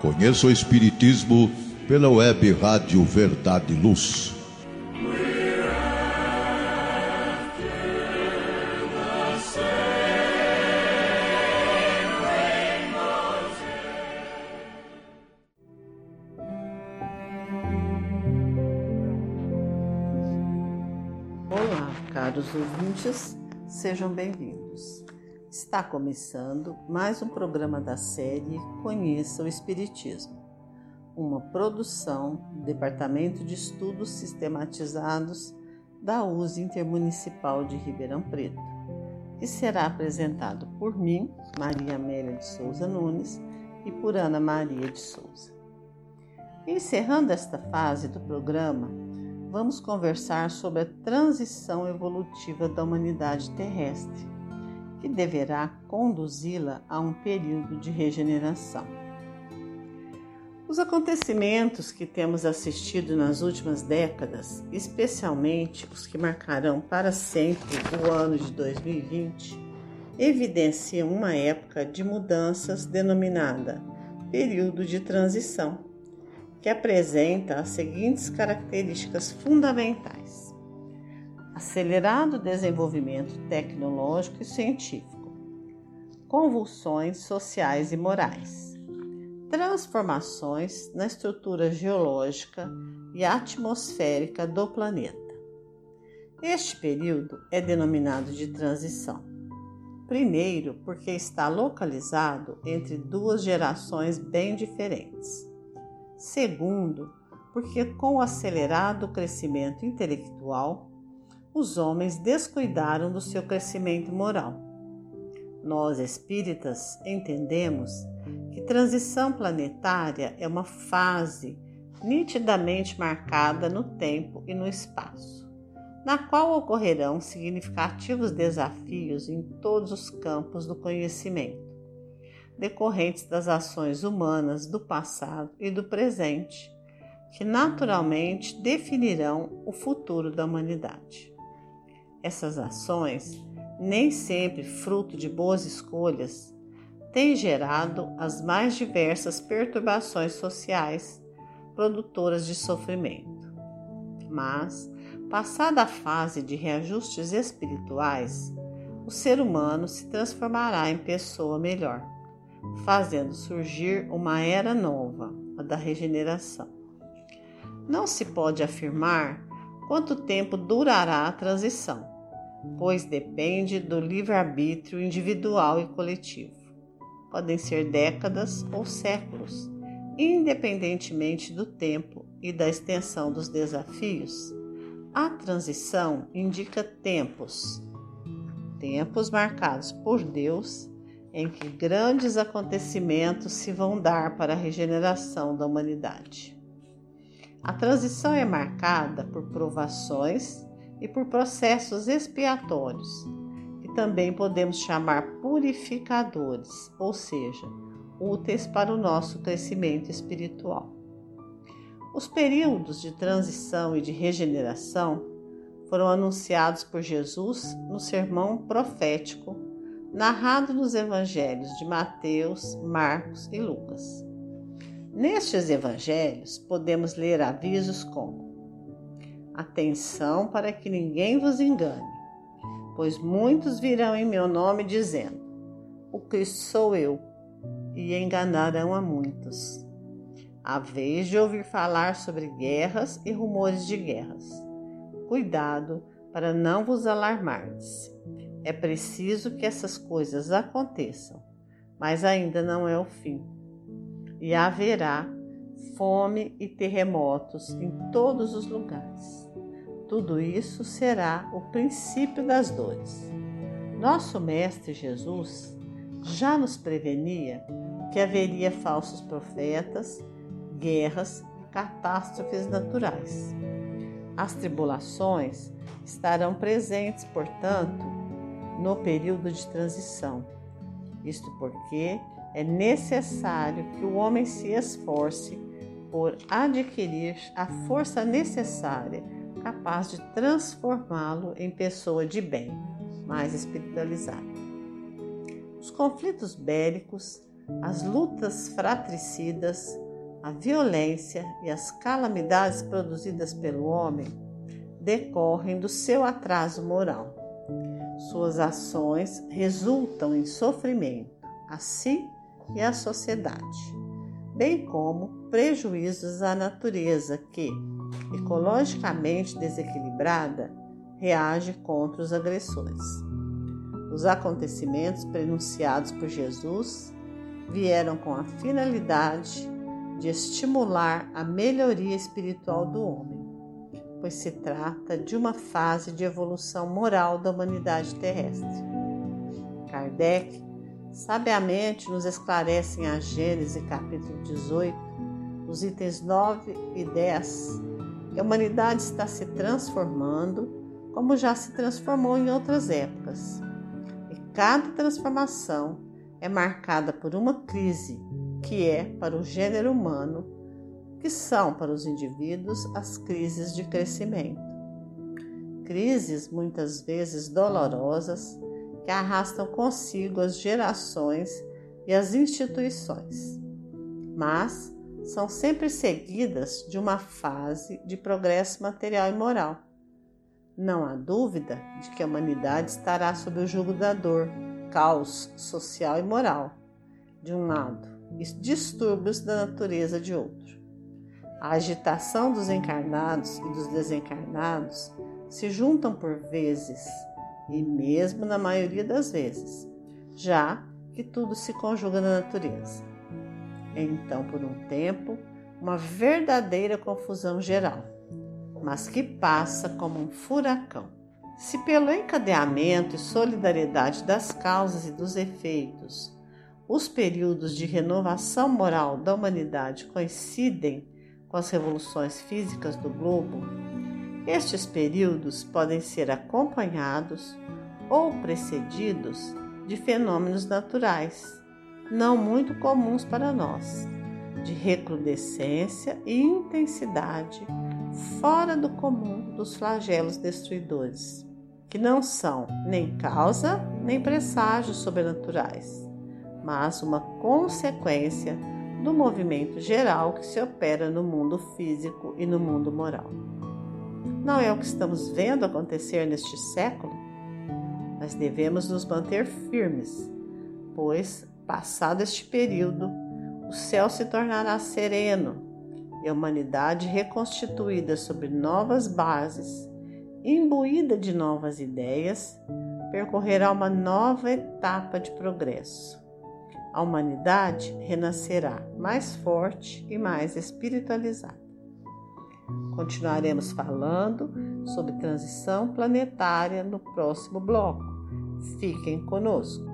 Conheça o Espiritismo pela web Rádio Verdade e Luz. Olá, caros ouvintes, sejam bem-vindos. Está começando mais um programa da série Conheça o Espiritismo, uma produção do Departamento de Estudos Sistematizados da USE Intermunicipal de Ribeirão Preto, que será apresentado por mim, Maria Amélia de Souza Nunes, e por Ana Maria de Souza. Encerrando esta fase do programa, vamos conversar sobre a transição evolutiva da humanidade terrestre que deverá conduzi-la a um período de regeneração. Os acontecimentos que temos assistido nas últimas décadas, especialmente os que marcarão para sempre o ano de 2020, evidenciam uma época de mudanças denominada período de transição, que apresenta as seguintes características fundamentais acelerado desenvolvimento tecnológico e científico, convulsões sociais e morais, transformações na estrutura geológica e atmosférica do planeta. Este período é denominado de transição. Primeiro, porque está localizado entre duas gerações bem diferentes. Segundo, porque com o acelerado crescimento intelectual os homens descuidaram do seu crescimento moral. Nós espíritas entendemos que transição planetária é uma fase nitidamente marcada no tempo e no espaço, na qual ocorrerão significativos desafios em todos os campos do conhecimento, decorrentes das ações humanas do passado e do presente, que naturalmente definirão o futuro da humanidade. Essas ações, nem sempre fruto de boas escolhas, têm gerado as mais diversas perturbações sociais produtoras de sofrimento. Mas, passada a fase de reajustes espirituais, o ser humano se transformará em pessoa melhor, fazendo surgir uma era nova, a da regeneração. Não se pode afirmar quanto tempo durará a transição, pois depende do livre-arbítrio individual e coletivo. Podem ser décadas ou séculos, independentemente do tempo e da extensão dos desafios. A transição indica tempos, tempos marcados por Deus em que grandes acontecimentos se vão dar para a regeneração da humanidade. A transição é marcada por provações e por processos expiatórios, que também podemos chamar purificadores, ou seja, úteis para o nosso crescimento espiritual. Os períodos de transição e de regeneração foram anunciados por Jesus no sermão profético narrado nos evangelhos de Mateus, Marcos e Lucas. Nestes evangelhos, podemos ler avisos como Atenção para que ninguém vos engane, pois muitos virão em meu nome dizendo: O Cristo sou eu, e enganarão a muitos. A vez de ouvir falar sobre guerras e rumores de guerras. Cuidado para não vos alarmardes. É preciso que essas coisas aconteçam, mas ainda não é o fim. E haverá fome e terremotos em todos os lugares. Tudo isso será o princípio das dores. Nosso Mestre Jesus já nos prevenia que haveria falsos profetas, guerras e catástrofes naturais. As tribulações estarão presentes, portanto, no período de transição. Isto porque é necessário que o homem se esforce por adquirir a força necessária capaz de transformá-lo em pessoa de bem, mais espiritualizada. Os conflitos bélicos, as lutas fratricidas, a violência e as calamidades produzidas pelo homem decorrem do seu atraso moral. Suas ações resultam em sofrimento a si e à sociedade, bem como prejuízos à natureza que, ecologicamente desequilibrada, reage contra os agressores. Os acontecimentos prenunciados por Jesus vieram com a finalidade de estimular a melhoria espiritual do homem, pois se trata de uma fase de evolução moral da humanidade terrestre. Kardec sabiamente nos esclarece em a Gênesis capítulo 18, os itens 9 e 10, que a humanidade está se transformando como já se transformou em outras épocas. E cada transformação é marcada por uma crise, que é para o gênero humano, que são para os indivíduos as crises de crescimento. Crises muitas vezes dolorosas que arrastam consigo as gerações e as instituições, mas são sempre seguidas de uma fase de progresso material e moral não há dúvida de que a humanidade estará sob o jugo da dor, caos social e moral, de um lado, e distúrbios da natureza de outro. A agitação dos encarnados e dos desencarnados se juntam por vezes, e mesmo na maioria das vezes, já que tudo se conjuga na natureza. Então, por um tempo, uma verdadeira confusão geral mas que passa como um furacão. Se pelo encadeamento e solidariedade das causas e dos efeitos, os períodos de renovação moral da humanidade coincidem com as revoluções físicas do globo, estes períodos podem ser acompanhados ou precedidos de fenômenos naturais, não muito comuns para nós, de recrudescência e intensidade fora do comum dos flagelos destruidores, que não são nem causa nem presságios sobrenaturais, mas uma consequência do movimento geral que se opera no mundo físico e no mundo moral. Não é o que estamos vendo acontecer neste século? Mas devemos nos manter firmes, pois, passado este período, o céu se tornará sereno e a humanidade reconstituída sobre novas bases, imbuída de novas ideias, percorrerá uma nova etapa de progresso. A humanidade renascerá mais forte e mais espiritualizada. Continuaremos falando sobre transição planetária no próximo bloco. Fiquem conosco.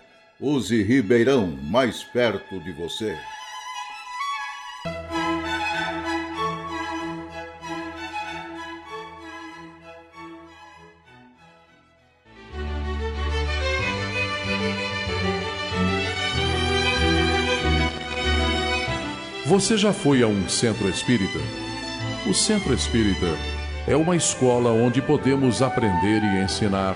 Use Ribeirão mais perto de você. Você já foi a um centro espírita? O centro espírita é uma escola onde podemos aprender e ensinar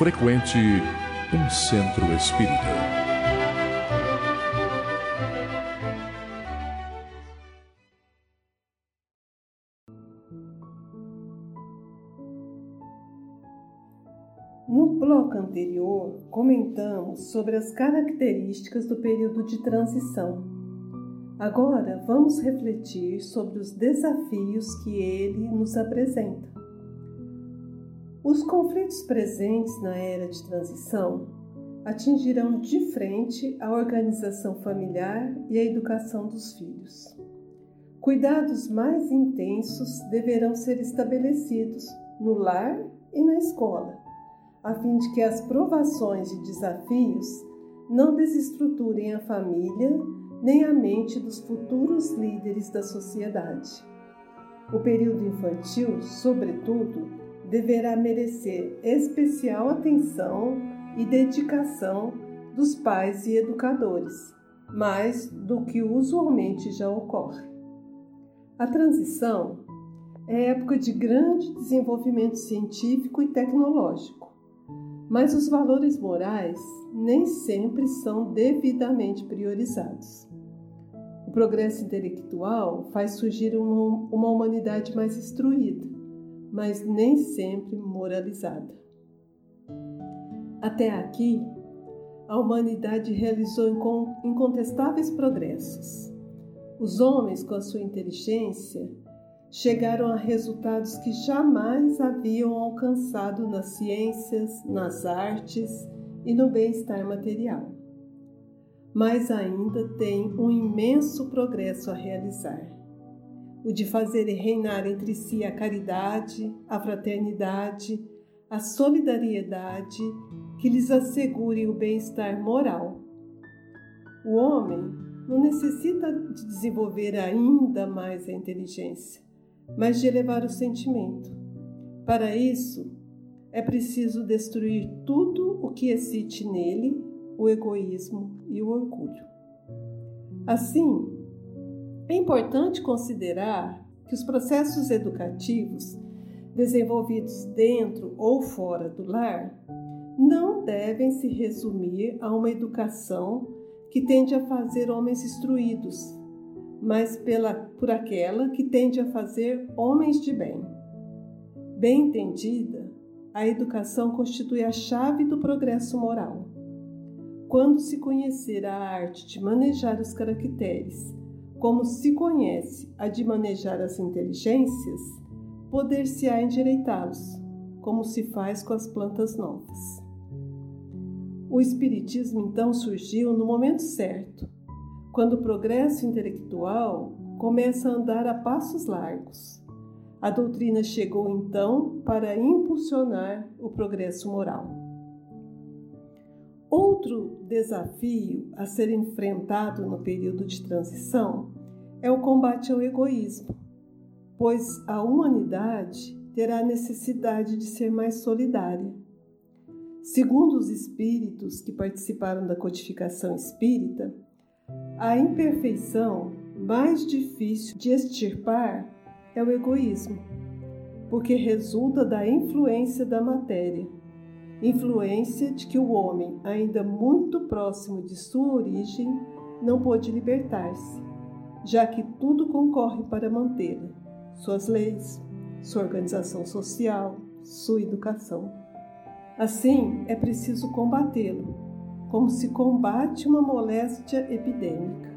frequente um centro espírita. No bloco anterior, comentamos sobre as características do período de transição. Agora vamos refletir sobre os desafios que ele nos apresenta. Os conflitos presentes na era de transição atingirão de frente a organização familiar e a educação dos filhos. Cuidados mais intensos deverão ser estabelecidos no lar e na escola, a fim de que as provações e desafios não desestruturem a família nem a mente dos futuros líderes da sociedade. O período infantil, sobretudo, deverá merecer especial atenção e dedicação dos pais e educadores, mais do que usualmente já ocorre. A transição é época de grande desenvolvimento científico e tecnológico, mas os valores morais nem sempre são devidamente priorizados. O progresso intelectual faz surgir uma, uma humanidade mais instruída, mas nem sempre moralizada. Até aqui, a humanidade realizou incontestáveis progressos. Os homens, com a sua inteligência, chegaram a resultados que jamais haviam alcançado nas ciências, nas artes e no bem-estar material. Mas ainda tem um imenso progresso a realizar: o de fazer reinar entre si a caridade, a fraternidade, a solidariedade que lhes assegure o bem-estar moral. O homem não necessita de desenvolver ainda mais a inteligência, mas de elevar o sentimento. Para isso, é preciso destruir tudo o que excite nele o egoísmo e o orgulho. Assim, é importante considerar que os processos educativos desenvolvidos dentro ou fora do lar não devem se resumir a uma educação que tende a fazer homens instruídos, mas pela, por aquela que tende a fazer homens de bem. Bem entendida, a educação constitui a chave do progresso moral. Quando se conhecer a arte de manejar os caracteres, como se conhece a de manejar as inteligências, poder-se-á endireitá-los, como se faz com as plantas novas. O Espiritismo então surgiu no momento certo, quando o progresso intelectual começa a andar a passos largos. A doutrina chegou então para impulsionar o progresso moral. Outro desafio a ser enfrentado no período de transição é o combate ao egoísmo, pois a humanidade terá necessidade de ser mais solidária. Segundo os espíritos que participaram da codificação espírita, a imperfeição mais difícil de extirpar é o egoísmo, porque resulta da influência da matéria, influência de que o homem, ainda muito próximo de sua origem, não pôde libertar-se, já que tudo concorre para mantê-la: suas leis, sua organização social, sua educação. Assim, é preciso combatê-lo, como se combate uma moléstia epidêmica.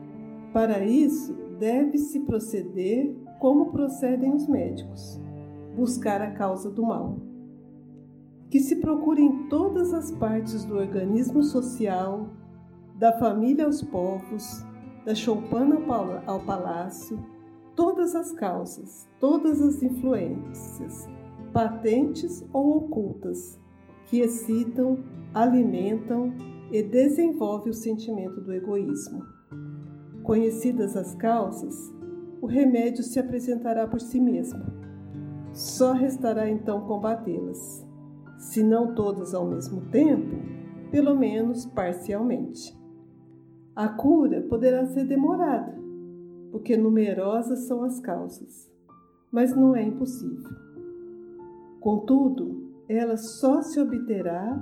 Para isso, deve-se proceder como procedem os médicos, buscar a causa do mal. Que se procure em todas as partes do organismo social, da família aos povos, da choupana ao palácio, todas as causas, todas as influências, patentes ou ocultas, que excitam, alimentam e desenvolvem o sentimento do egoísmo. Conhecidas as causas, o remédio se apresentará por si mesmo. Só restará então combatê-las, se não todas ao mesmo tempo, pelo menos parcialmente. A cura poderá ser demorada, porque numerosas são as causas, mas não é impossível. Contudo, ela só se obterá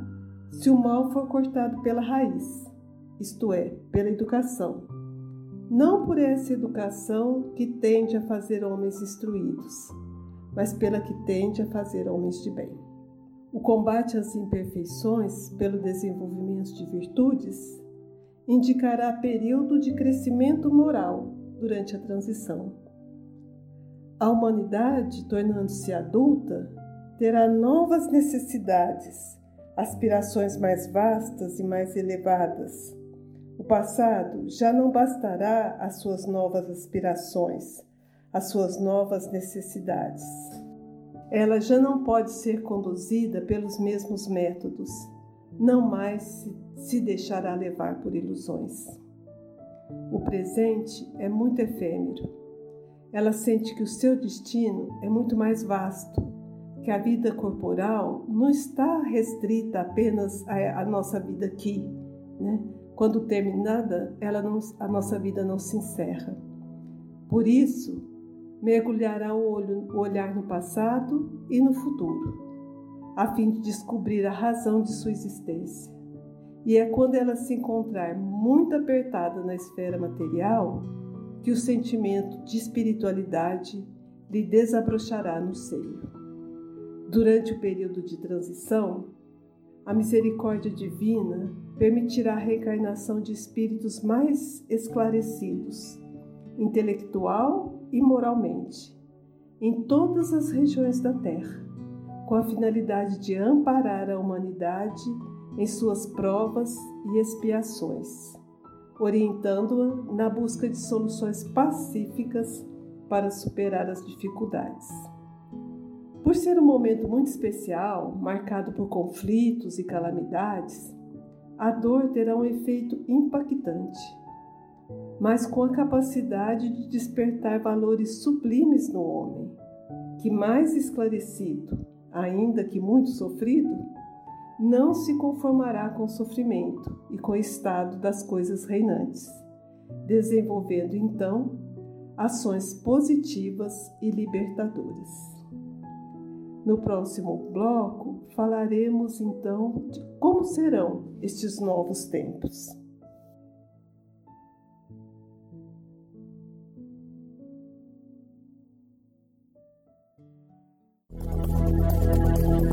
se o mal for cortado pela raiz, isto é, pela educação. Não por essa educação que tende a fazer homens instruídos, mas pela que tende a fazer homens de bem. O combate às imperfeições pelo desenvolvimento de virtudes indicará período de crescimento moral durante a transição. A humanidade, tornando-se adulta, terá novas necessidades, aspirações mais vastas e mais elevadas. O passado já não bastará às suas novas aspirações, às suas novas necessidades ela já não pode ser conduzida pelos mesmos métodos, não mais se deixará levar por ilusões. O presente é muito efêmero. Ela sente que o seu destino é muito mais vasto, que a vida corporal não está restrita apenas à, nossa vida aqui, né? Quando terminada, ela não, a nossa vida não se encerra. Por isso, mergulhará o, olho, o olhar no passado e no futuro, a fim de descobrir a razão de sua existência. E é quando ela se encontrar muito apertada na esfera material que o sentimento de espiritualidade lhe desabrochará no seio. Durante o período de transição, a misericórdia divina permitirá a reencarnação de espíritos mais esclarecidos, intelectual e moralmente, em todas as regiões da Terra, com a finalidade de amparar a humanidade em suas provas e expiações, orientando-a na busca de soluções pacíficas para superar as dificuldades. Por ser um momento muito especial, marcado por conflitos e calamidades, a dor terá um efeito impactante mas com a capacidade de despertar valores sublimes no homem, que mais esclarecido, ainda que muito sofrido, não se conformará com o sofrimento e com o estado das coisas reinantes, desenvolvendo então ações positivas e libertadoras. No próximo bloco, falaremos então de como serão estes novos tempos.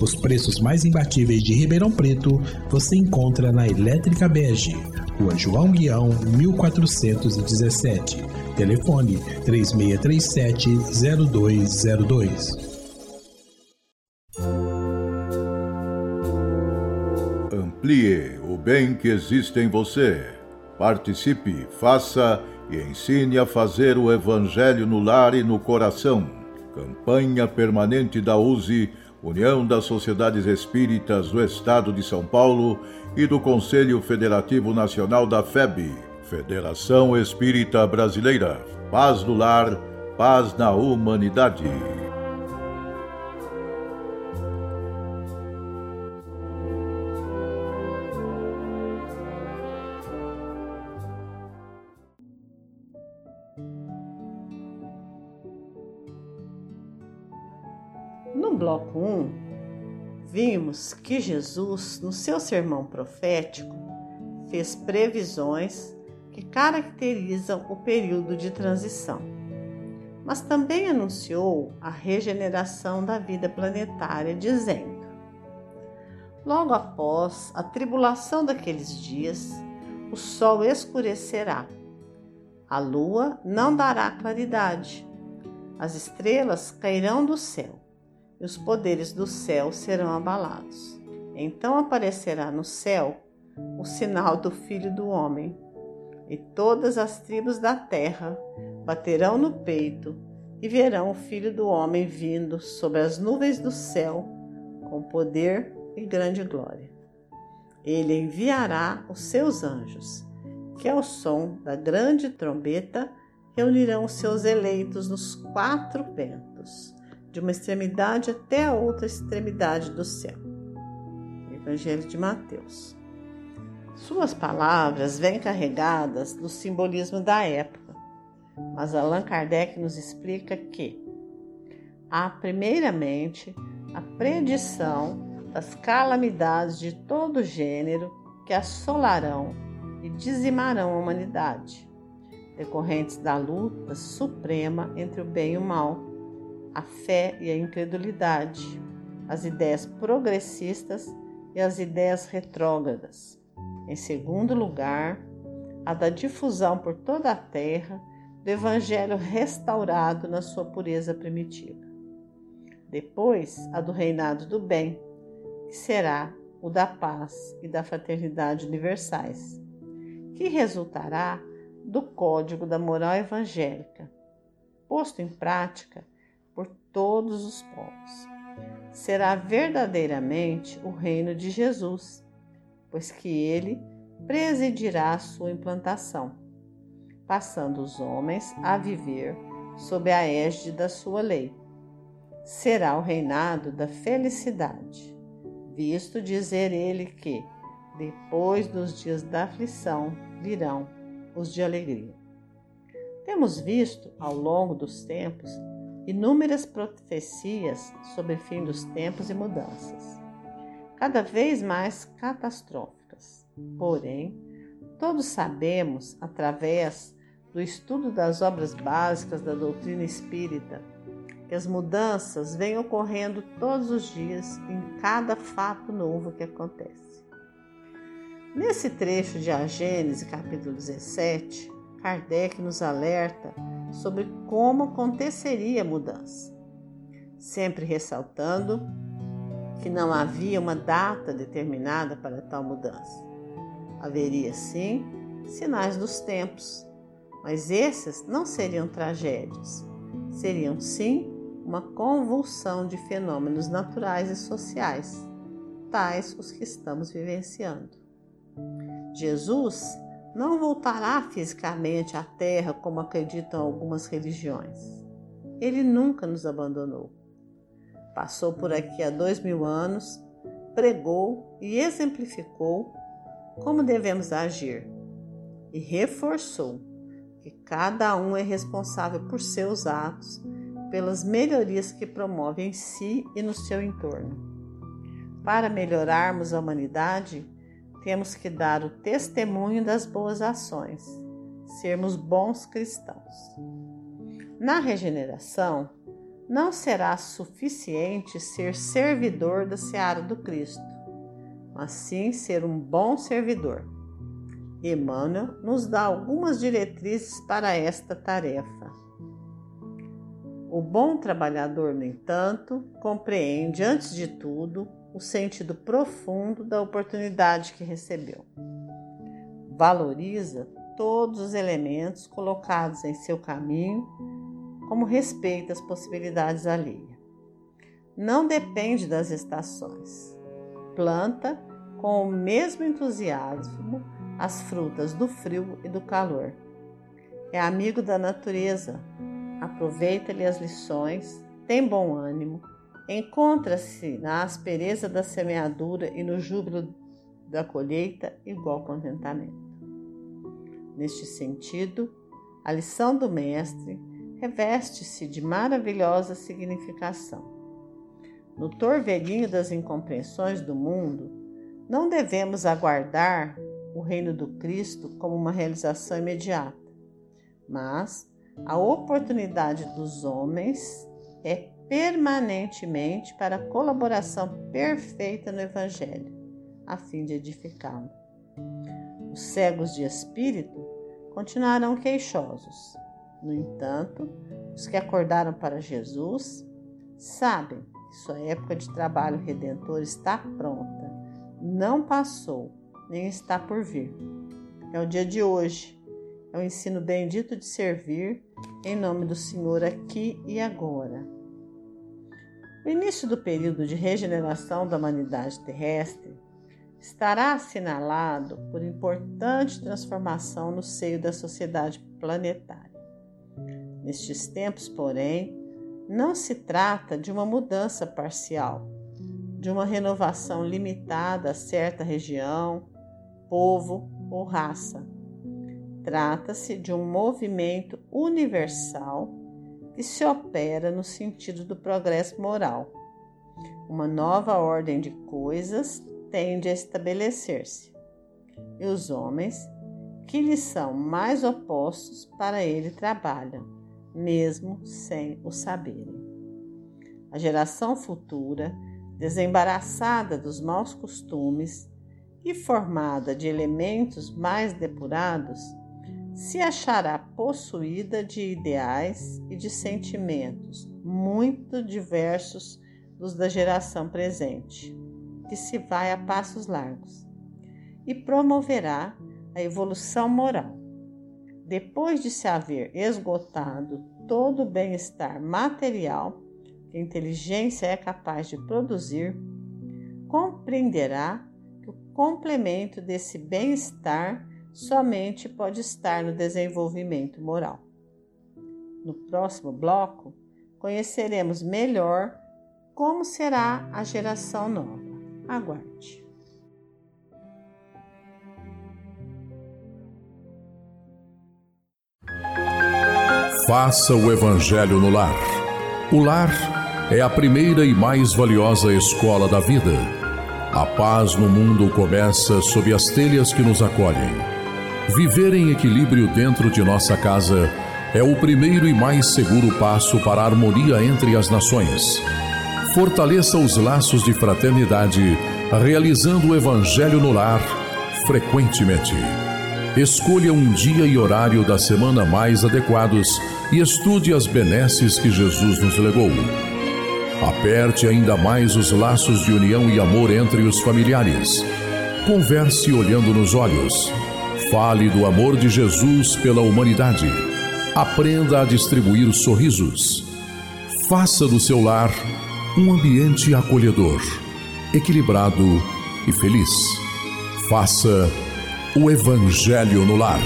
Os preços mais imbatíveis de Ribeirão Preto você encontra na Elétrica Bege, Rua João Guião, 1417. Telefone 3637-0202. Amplie o bem que existe em você. Participe, faça e ensine a fazer o Evangelho no lar e no coração. Campanha permanente da USE União das Sociedades Espíritas do Estado de São Paulo e do Conselho Federativo Nacional da FEB, Federação Espírita Brasileira. Paz no lar, paz na humanidade. 1, vimos que Jesus, no seu sermão profético, fez previsões que caracterizam o período de transição, mas também anunciou a regeneração da vida planetária, dizendo: Logo após a tribulação daqueles dias, o sol escurecerá, a lua não dará claridade, as estrelas cairão do céu e os poderes do céu serão abalados. Então aparecerá no céu o sinal do Filho do Homem, e todas as tribos da terra baterão no peito e verão o Filho do Homem vindo sobre as nuvens do céu com poder e grande glória. Ele enviará os seus anjos, que ao som da grande trombeta reunirão os seus eleitos nos quatro ventos de uma extremidade até a outra extremidade do céu. Evangelho de Mateus. Suas palavras vêm carregadas do simbolismo da época, mas Allan Kardec nos explica que há, primeiramente, a predição das calamidades de todo gênero que assolarão e dizimarão a humanidade, decorrentes da luta suprema entre o bem e o mal, a fé e a incredulidade, as ideias progressistas e as ideias retrógradas. Em segundo lugar, a da difusão por toda a terra do Evangelho restaurado na sua pureza primitiva. Depois, a do reinado do bem, que será o da paz e da fraternidade universais, que resultará do código da moral evangélica, posto em prática todos os povos. Será verdadeiramente o reino de Jesus, pois que ele presidirá a sua implantação, passando os homens a viver sob a égide da sua lei. Será o reinado da felicidade, visto dizer ele que, depois dos dias da aflição, virão os de alegria. Temos visto, ao longo dos tempos, inúmeras profecias sobre o fim dos tempos e mudanças, cada vez mais catastróficas. Porém, todos sabemos, através do estudo das obras básicas da doutrina espírita, que as mudanças vêm ocorrendo todos os dias em cada fato novo que acontece. Nesse trecho de A Gênese, capítulo 17, Kardec nos alerta sobre como aconteceria a mudança, sempre ressaltando que não havia uma data determinada para tal mudança. Haveria sim sinais dos tempos, mas esses não seriam tragédias, seriam sim uma convulsão de fenômenos naturais e sociais, tais os que estamos vivenciando. Jesus não voltará fisicamente à Terra como acreditam algumas religiões. Ele nunca nos abandonou. Passou por aqui há dois mil anos, pregou e exemplificou como devemos agir e reforçou que cada um é responsável por seus atos, pelas melhorias que promove em si e no seu entorno. Para melhorarmos a humanidade, temos que dar o testemunho das boas ações, sermos bons cristãos. Na regeneração, não será suficiente ser servidor da seara do Cristo, mas sim ser um bom servidor. Emmanuel nos dá algumas diretrizes para esta tarefa. O bom trabalhador, no entanto, compreende, antes de tudo, o sentido profundo da oportunidade que recebeu. Valoriza todos os elementos colocados em seu caminho, como respeita as possibilidades alheias. Não depende das estações. Planta com o mesmo entusiasmo as frutas do frio e do calor. É amigo da natureza, aproveita-lhe as lições, tem bom ânimo Encontra-se na aspereza da semeadura e no júbilo da colheita igual contentamento. Neste sentido, a lição do Mestre reveste-se de maravilhosa significação. No torvelinho das incompreensões do mundo, não devemos aguardar o reino do Cristo como uma realização imediata, mas a oportunidade dos homens é permanentemente para a colaboração perfeita no Evangelho, a fim de edificá-lo. Os cegos de espírito continuarão queixosos. No entanto, os que acordaram para Jesus sabem que sua época de trabalho redentor está pronta, não passou, nem está por vir. É o dia de hoje, é o ensino bendito de servir em nome do Senhor aqui e agora o início do período de regeneração da humanidade terrestre estará assinalado por importante transformação no seio da sociedade planetária. Nestes tempos, porém, não se trata de uma mudança parcial, de uma renovação limitada a certa região, povo ou raça. Trata-se de um movimento universal que se opera no sentido do progresso moral. Uma nova ordem de coisas tende a estabelecer-se, e os homens, que lhes são mais opostos, para ele trabalham, mesmo sem o saberem. A geração futura, desembaraçada dos maus costumes e formada de elementos mais depurados, se achará possuída de ideais e de sentimentos muito diversos dos da geração presente, que se vai a passos largos, e promoverá a evolução moral. Depois de se haver esgotado todo o bem-estar material que a inteligência é capaz de produzir, compreenderá que o complemento desse bem-estar somente pode estar no desenvolvimento moral. No próximo bloco, conheceremos melhor como será a geração nova. Aguarde. Faça o Evangelho no lar. O lar é a primeira e mais valiosa escola da vida. A paz no mundo começa sob as telhas que nos acolhem. Viver em equilíbrio dentro de nossa casa é o primeiro e mais seguro passo para a harmonia entre as nações. Fortaleça os laços de fraternidade, realizando o Evangelho no lar frequentemente. Escolha um dia e horário da semana mais adequados e estude as benesses que Jesus nos legou. Aperte ainda mais os laços de união e amor entre os familiares. Converse olhando nos olhos Fale do amor de Jesus pela humanidade. Aprenda a distribuir sorrisos. Faça do seu lar um ambiente acolhedor, equilibrado e feliz. Faça o Evangelho no lar.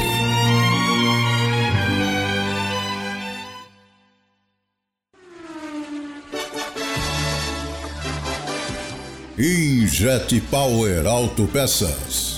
Injet Power Autopeças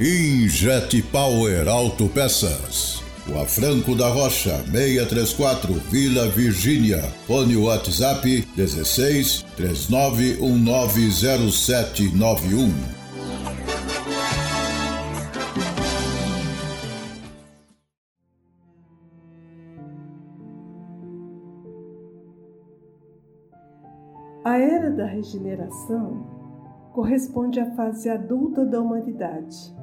Injet Power Autopeças. Rua Franco da Rocha, 634, Vila Virgínia. Fone WhatsApp 16 39190791. A era da regeneração corresponde à fase adulta da humanidade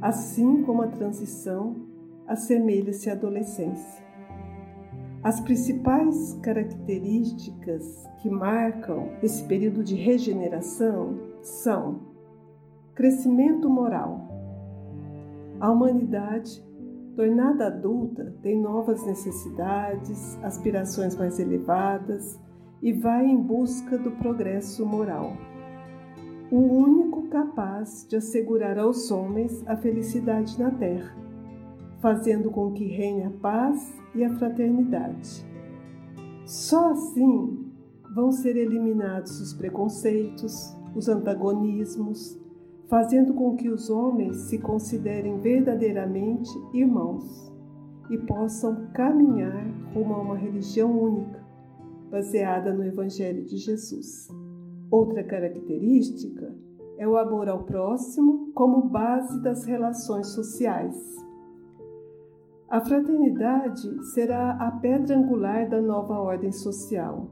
assim como a transição assemelha-se à adolescência. As principais características que marcam esse período de regeneração são crescimento moral. A humanidade, tornada adulta, tem novas necessidades, aspirações mais elevadas e vai em busca do progresso moral o único capaz de assegurar aos homens a felicidade na terra, fazendo com que reine a paz e a fraternidade. Só assim vão ser eliminados os preconceitos, os antagonismos, fazendo com que os homens se considerem verdadeiramente irmãos e possam caminhar rumo a uma religião única, baseada no Evangelho de Jesus. Outra característica é o amor ao próximo como base das relações sociais. A fraternidade será a pedra angular da nova ordem social.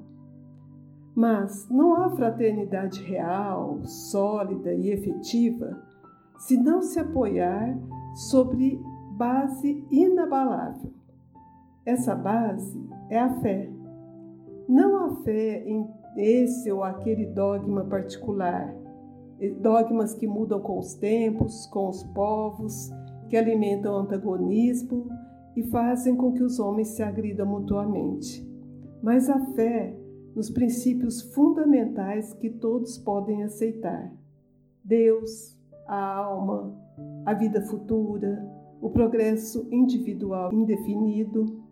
Mas não há fraternidade real, sólida e efetiva se não se apoiar sobre base inabalável. Essa base é a fé. Não a fé em esse ou aquele dogma particular, dogmas que mudam com os tempos, com os povos, que alimentam o antagonismo e fazem com que os homens se agridam mutuamente. Mas a fé nos princípios fundamentais que todos podem aceitar: Deus, a alma, a vida futura, o progresso individual indefinido,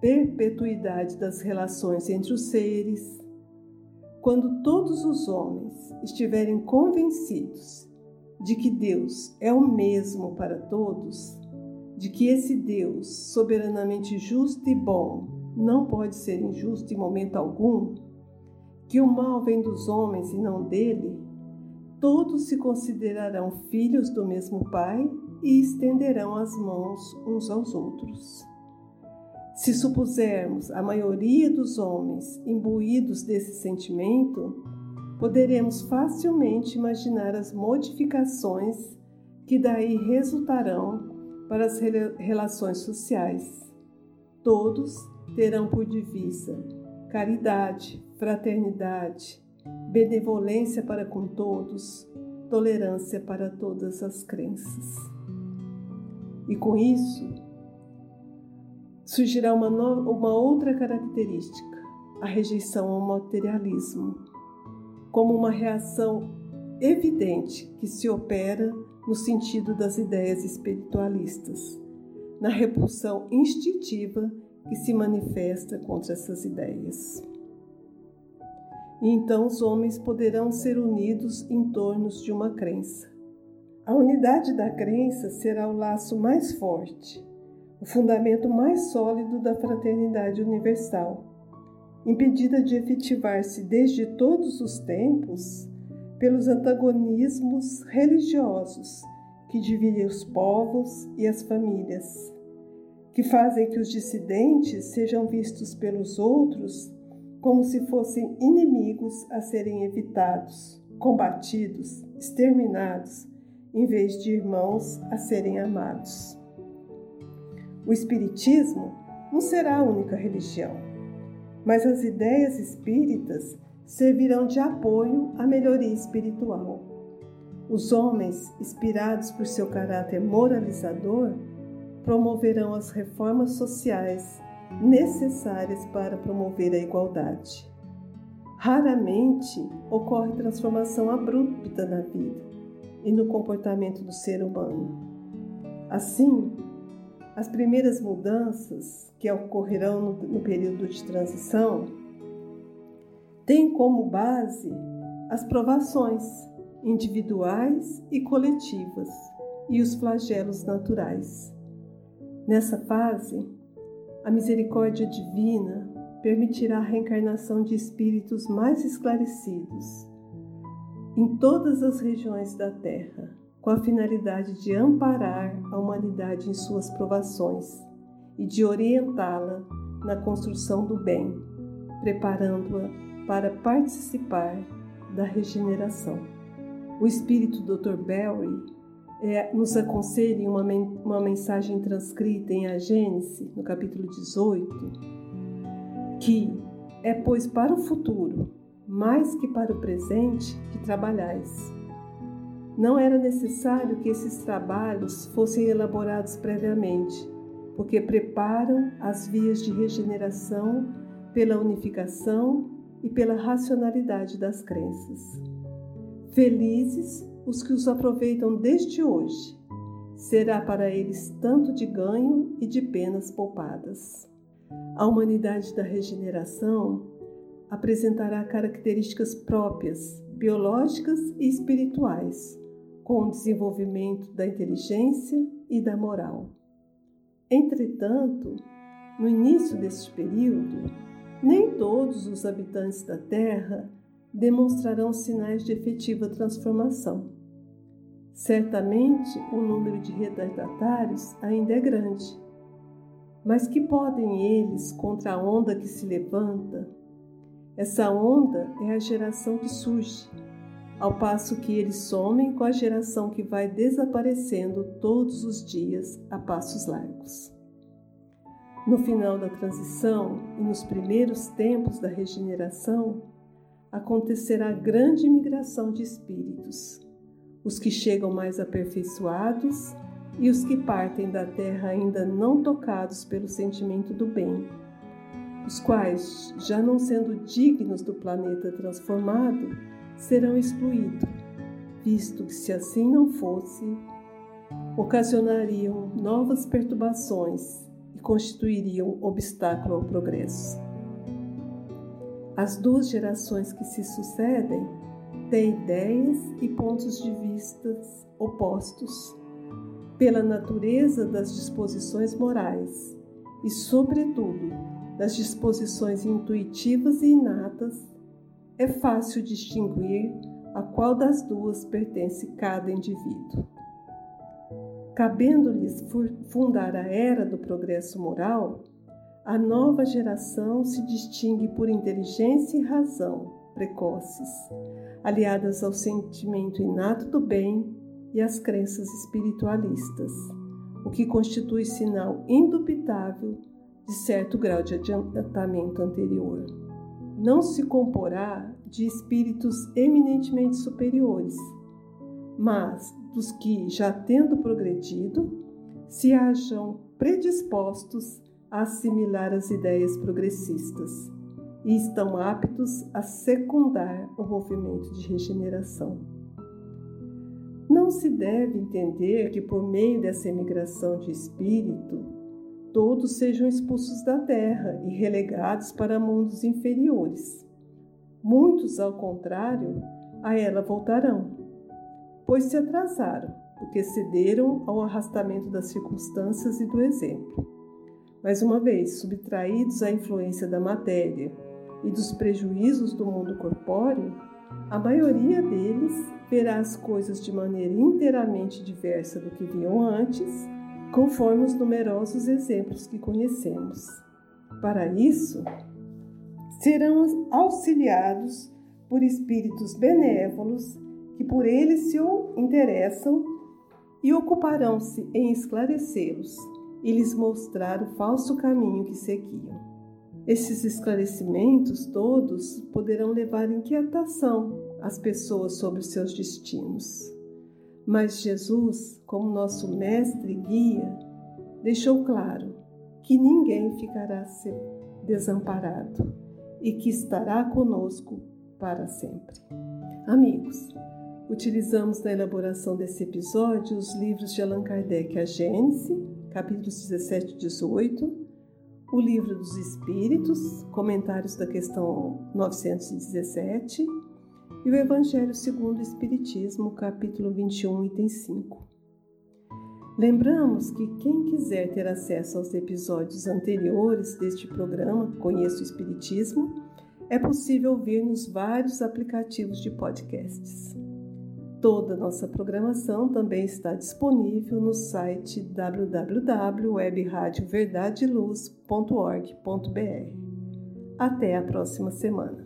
perpetuidade das relações entre os seres. Quando todos os homens estiverem convencidos de que Deus é o mesmo para todos, de que esse Deus, soberanamente justo e bom, não pode ser injusto em momento algum, que o mal vem dos homens e não dele, todos se considerarão filhos do mesmo Pai e estenderão as mãos uns aos outros. Se supusermos a maioria dos homens imbuídos desse sentimento, poderemos facilmente imaginar as modificações que daí resultarão para as relações sociais. Todos terão por divisa caridade, fraternidade, benevolência para com todos, tolerância para todas as crenças. E com isso, surgirá uma, no, uma outra característica, a rejeição ao materialismo, como uma reação evidente que se opera no sentido das ideias espiritualistas, na repulsão instintiva que se manifesta contra essas ideias. E então os homens poderão ser unidos em torno de uma crença. A unidade da crença será o laço mais forte, o fundamento mais sólido da fraternidade universal, impedida de efetivar-se desde todos os tempos pelos antagonismos religiosos que dividem os povos e as famílias, que fazem que os dissidentes sejam vistos pelos outros como se fossem inimigos a serem evitados, combatidos, exterminados, em vez de irmãos a serem amados. O Espiritismo não será a única religião, mas as ideias espíritas servirão de apoio à melhoria espiritual. Os homens, inspirados por seu caráter moralizador, promoverão as reformas sociais necessárias para promover a igualdade. Raramente ocorre transformação abrupta na vida e no comportamento do ser humano. Assim, as primeiras mudanças que ocorrerão no, no período de transição tem como base as provações individuais e coletivas e os flagelos naturais. Nessa fase, a misericórdia divina permitirá a reencarnação de espíritos mais esclarecidos em todas as regiões da Terra, com a finalidade de amparar a humanidade em suas provações e de orientá-la na construção do bem, preparando-a para participar da regeneração. O espírito Dr. Berry é, nos aconselha em uma, uma mensagem transcrita em A Gênese, no capítulo 18, que é, pois, para o futuro, mais que para o presente, que trabalhais. Não era necessário que esses trabalhos fossem elaborados previamente, porque preparam as vias de regeneração pela unificação e pela racionalidade das crenças. Felizes os que os aproveitam desde hoje, será para eles tanto de ganho e de penas poupadas. A humanidade da regeneração apresentará características próprias, biológicas e espirituais, com o desenvolvimento da inteligência e da moral. Entretanto, no início deste período, nem todos os habitantes da Terra demonstrarão sinais de efetiva transformação. Certamente o número de retardatários ainda é grande, mas que podem eles contra a onda que se levanta? Essa onda é a geração que surge, ao passo que eles somem com a geração que vai desaparecendo todos os dias a passos largos. No final da transição e nos primeiros tempos da regeneração, acontecerá grande migração de espíritos, os que chegam mais aperfeiçoados e os que partem da terra ainda não tocados pelo sentimento do bem, os quais, já não sendo dignos do planeta transformado, serão excluídos, visto que, se assim não fosse, ocasionariam novas perturbações e constituiriam obstáculo ao progresso. As duas gerações que se sucedem têm ideias e pontos de vista opostos pela natureza das disposições morais e, sobretudo, das disposições intuitivas e inatas, é fácil distinguir a qual das duas pertence cada indivíduo. Cabendo-lhes fundar a era do progresso moral, a nova geração se distingue por inteligência e razão precoces, aliadas ao sentimento inato do bem e às crenças espiritualistas, o que constitui sinal indubitável de certo grau de adiantamento anterior. Não se comporá de espíritos eminentemente superiores, mas dos que, já tendo progredido, se acham predispostos a assimilar as ideias progressistas e estão aptos a secundar o movimento de regeneração. Não se deve entender que, por meio dessa emigração de espírito, todos sejam expulsos da terra e relegados para mundos inferiores. Muitos, ao contrário, a ela voltarão pois se atrasaram, porque cederam ao arrastamento das circunstâncias e do exemplo. Mais uma vez, subtraídos à influência da matéria e dos prejuízos do mundo corpóreo, a maioria deles verá as coisas de maneira inteiramente diversa do que viam antes, conforme os numerosos exemplos que conhecemos. Para isso, serão auxiliados por espíritos benévolos que por eles se interessam e ocuparão-se em esclarecê-los e lhes mostrar o falso caminho que seguiam. Esses esclarecimentos todos poderão levar inquietação às pessoas sobre os seus destinos. Mas Jesus, como nosso mestre e guia, deixou claro que ninguém ficará desamparado e que estará conosco para sempre. Amigos, Utilizamos na elaboração desse episódio os livros de Allan Kardec, A Gênese, capítulos 17 e 18, o Livro dos Espíritos, comentários da questão 917, e o Evangelho segundo o Espiritismo, capítulo 21, item 5. Lembramos que quem quiser ter acesso aos episódios anteriores deste programa Conheça o Espiritismo, é possível ouvir nos vários aplicativos de podcasts. Toda nossa programação também está disponível no site www.webradioverdadeluz.org.br. Até a próxima semana.